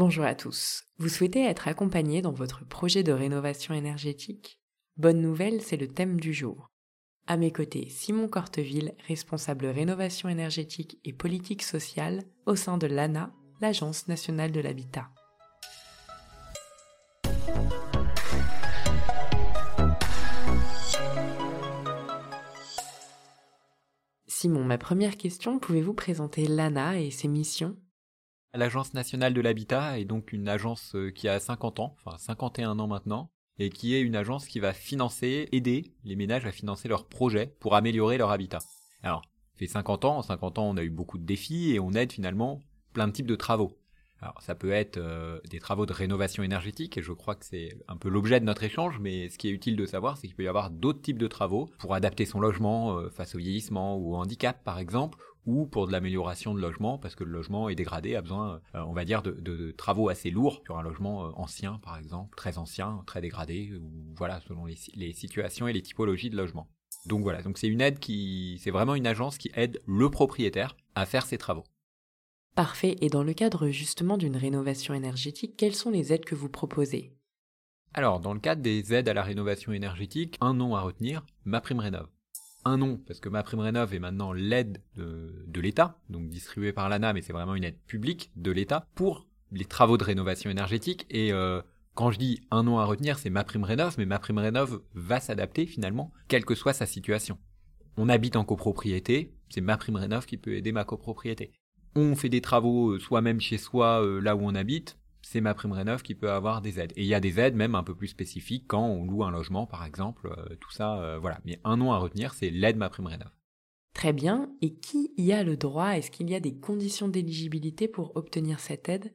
Bonjour à tous. Vous souhaitez être accompagné dans votre projet de rénovation énergétique? Bonne nouvelle, c'est le thème du jour. À mes côtés, Simon Corteville, responsable rénovation énergétique et politique sociale au sein de l'ANA, l'Agence nationale de l'habitat. Simon, ma première question, pouvez-vous présenter l'ANA et ses missions? L'Agence nationale de l'habitat est donc une agence euh, qui a 50 ans, enfin 51 ans maintenant, et qui est une agence qui va financer, aider les ménages à financer leurs projets pour améliorer leur habitat. Alors, fait 50 ans, en 50 ans on a eu beaucoup de défis et on aide finalement plein de types de travaux. Alors ça peut être euh, des travaux de rénovation énergétique, et je crois que c'est un peu l'objet de notre échange, mais ce qui est utile de savoir, c'est qu'il peut y avoir d'autres types de travaux pour adapter son logement euh, face au vieillissement ou au handicap par exemple, ou pour de l'amélioration de logement, parce que le logement est dégradé, a besoin, euh, on va dire, de, de, travaux assez lourds sur un logement ancien par exemple, très ancien, très dégradé, ou voilà, selon les, les situations et les typologies de logement. Donc voilà, donc c'est une aide qui, c'est vraiment une agence qui aide le propriétaire à faire ses travaux. Parfait. Et dans le cadre justement d'une rénovation énergétique, quelles sont les aides que vous proposez? Alors, dans le cadre des aides à la rénovation énergétique, un nom à retenir, MaPrimeRénov. Un nom, parce que MaPrimeRénov est maintenant l'aide de, l'État, donc distribuée par l'ANA, mais c'est vraiment une aide publique de l'État pour les travaux de rénovation énergétique. Et euh, quand je dis un nom à retenir, c'est MaPrimeRénov, mais MaPrimeRénov va s'adapter finalement, quelle que soit sa situation. On habite en copropriété, c'est MaPrimeRénov qui peut aider ma copropriété on fait des travaux euh, soi-même chez soi, euh, là où on habite, c'est ma prime rénov qui peut avoir des aides. Et il y a des aides même un peu plus spécifiques quand on loue un logement, par exemple, euh, tout ça, voilà. Mais un nom à retenir, c'est l'aide ma prime rénov. Très bien. Et qui y a le droit? Est-ce qu'il y a des conditions d'éligibilité pour obtenir cette aide?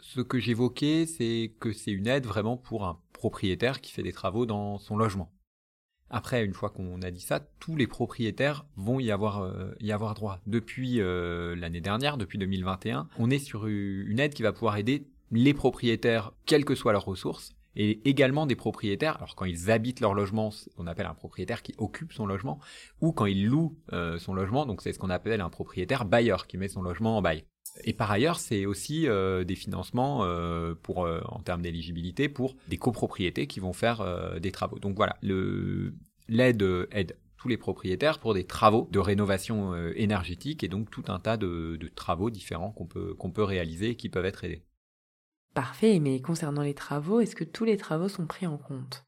Ce que j'évoquais, c'est que c'est une aide vraiment pour un propriétaire qui fait des travaux dans son logement. Après, une fois qu'on a dit ça, tous les propriétaires vont y avoir, euh, y avoir droit. Depuis euh, l'année dernière, depuis 2021, on est sur une aide qui va pouvoir aider les propriétaires, quelles que soient leurs ressources, et également des propriétaires, alors quand ils habitent leur logement, on appelle un propriétaire qui occupe son logement, ou quand ils louent euh, son logement, donc c'est ce qu'on appelle un propriétaire bailleur qui met son logement en bail. Et par ailleurs, c'est aussi euh, des financements euh, pour, euh, en termes d'éligibilité pour des copropriétés qui vont faire des travaux. Donc voilà, l'aide aide tous les propriétaires pour des travaux de rénovation énergétique et donc tout un tas de, travaux différents qu'on peut réaliser et qui peuvent être aidés. Parfait, mais concernant les travaux, est-ce que tous les travaux sont pris en compte?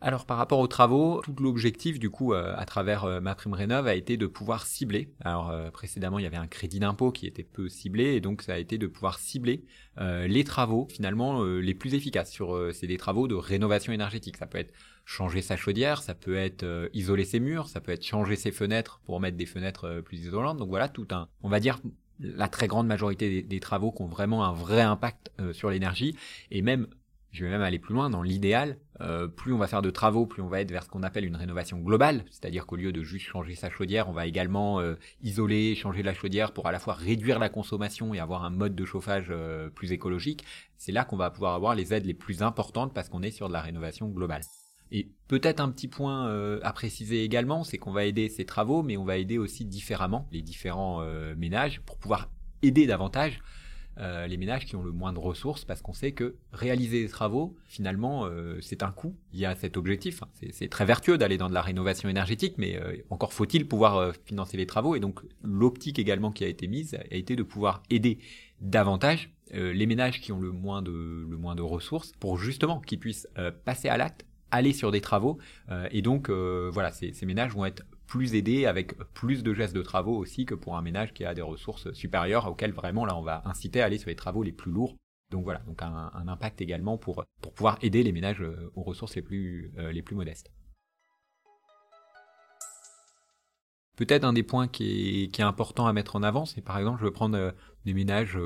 Alors par rapport aux travaux, tout l'objectif du coup euh, à travers euh, ma prime rénov a été de pouvoir cibler. Alors euh, précédemment il y avait un crédit d'impôt qui était peu ciblé et donc ça a été de pouvoir cibler les travaux finalement les plus efficaces sur c'est des travaux de rénovation énergétique. Ça peut être changer sa chaudière, ça peut être isoler ses murs, ça peut être changer ses fenêtres pour mettre des fenêtres plus isolantes. Donc voilà tout un on va dire la très grande majorité des, travaux qui ont vraiment un vrai impact sur l'énergie et même je vais même aller plus loin, dans l'idéal, euh, plus on va faire de travaux, plus on va être vers ce qu'on appelle une rénovation globale, c'est-à-dire qu'au lieu de juste changer sa chaudière, on va également euh, isoler, changer la chaudière pour à la fois réduire la consommation et avoir un mode de chauffage euh, plus écologique. C'est là qu'on va pouvoir avoir les aides les plus importantes parce qu'on est sur de la rénovation globale. Et peut-être un petit point à préciser également, c'est qu'on va aider ces travaux, mais on va aider aussi différemment les différents ménages pour pouvoir aider davantage euh, les ménages qui ont le moins de ressources parce qu'on sait que réaliser des travaux, finalement, euh, c'est un coût. Il y a cet objectif. C'est très vertueux d'aller dans de la rénovation énergétique, mais euh, encore faut-il pouvoir financer les travaux. Et donc l'optique également qui a été mise a été de pouvoir aider davantage les ménages qui ont le moins de, le moins de ressources pour justement qu'ils puissent passer à l'acte aller sur des travaux et donc voilà ces, ménages vont être plus aidé avec plus de gestes de travaux aussi que pour un ménage qui a des ressources supérieures auxquelles vraiment là on va inciter à aller sur les travaux les plus lourds. Donc voilà, donc un, impact également pour, pouvoir aider les ménages euh, aux ressources les plus, euh, les plus modestes. Peut-être un des points qui est, important à mettre en avant, c'est par exemple, je veux prendre euh, des ménages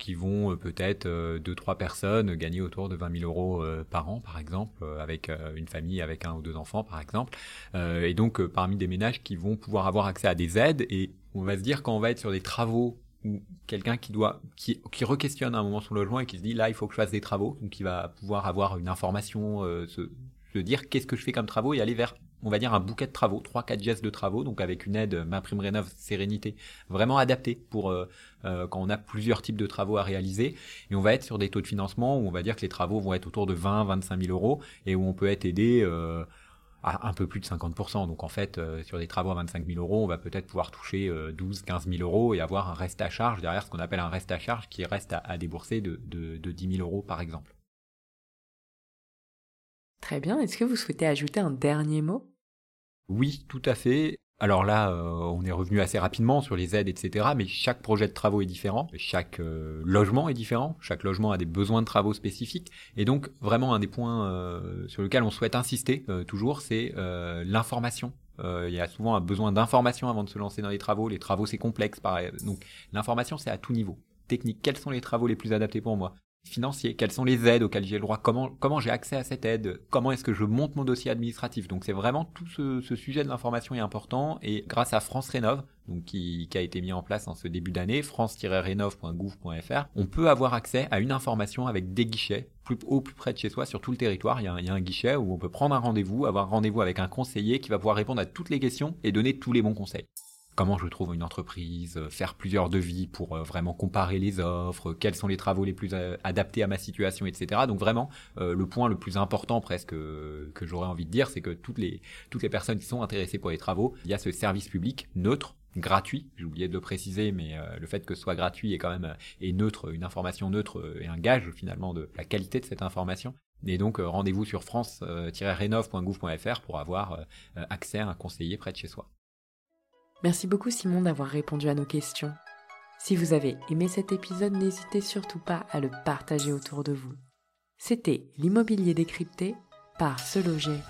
qui vont euh, peut-être euh, deux trois personnes gagner autour de 20 000 euros euh, par an par exemple avec une famille avec un ou deux enfants par exemple. Et donc parmi des ménages qui vont pouvoir avoir accès à des aides et on va se dire quand on va être sur des travaux ou quelqu'un qui doit qui, qui re-questionne un moment son logement et qui se dit là il faut que je fasse des travaux donc il va pouvoir avoir une information se, se dire qu'est-ce que je fais comme travaux et aller vers on va dire un bouquet de travaux, 3-4 gestes de travaux, donc avec une aide ma prime rénov sérénité vraiment adaptée pour quand on a plusieurs types de travaux à réaliser. Et on va être sur des taux de financement où on va dire que les travaux vont être autour de 20-25 000 euros et où on peut être aidé à un peu plus de 50%. Donc en fait, euh, sur des travaux à 25 000 euros, on va peut-être pouvoir toucher 12, 15 000 euros et avoir un reste à charge derrière ce qu'on appelle un reste à charge qui reste à, débourser de, de, de 10 000 euros par exemple. Très bien. Est-ce que vous souhaitez ajouter un dernier mot? Oui, tout à fait. Alors là, euh, on est revenu assez rapidement sur les aides, etc. Mais chaque projet de travaux est différent, chaque euh, logement est différent, chaque logement a des besoins de travaux spécifiques. Et donc, vraiment, un des points euh, sur lequel on souhaite insister toujours, c'est l'information. Il y a souvent un besoin d'information avant de se lancer dans les travaux. Les travaux, c'est complexe. Pareil. Donc, l'information, c'est à tout niveau. Technique, quels sont les travaux les plus adaptés pour moi? Financier, quelles sont les aides auxquelles j'ai le droit, comment, comment j'ai accès à cette aide, comment est-ce que je monte mon dossier administratif? Donc c'est vraiment tout ce, sujet de l'information est important et grâce à France Rénov, donc qui, a été mis en place en ce début d'année, france-rénov.gouv.fr, on peut avoir accès à une information avec des guichets plus, au plus près de chez soi sur tout le territoire. Il y, a, il y a un guichet où on peut prendre un rendez-vous, avoir un rendez-vous avec un conseiller qui va pouvoir répondre à toutes les questions et donner tous les bons conseils comment je trouve une entreprise, euh, faire plusieurs devis pour euh, vraiment comparer les offres, quels sont les travaux les plus euh, adaptés à ma situation, etc. Donc vraiment, le point le plus important presque que j'aurais envie de dire, c'est que toutes les, toutes les personnes qui sont intéressées pour les travaux, il y a ce service public neutre gratuit, j'ai oublié de le préciser, mais le fait que ce soit gratuit est quand même neutre, une information neutre et un gage finalement de la qualité de cette information. Et donc rendez-vous sur france-renov.gouv.fr pour avoir accès à un conseiller près de chez soi. Merci beaucoup Simon d'avoir répondu à nos questions. Si vous avez aimé cet épisode, n'hésitez surtout pas à le partager autour de vous. C'était l'immobilier décrypté par Se Loger.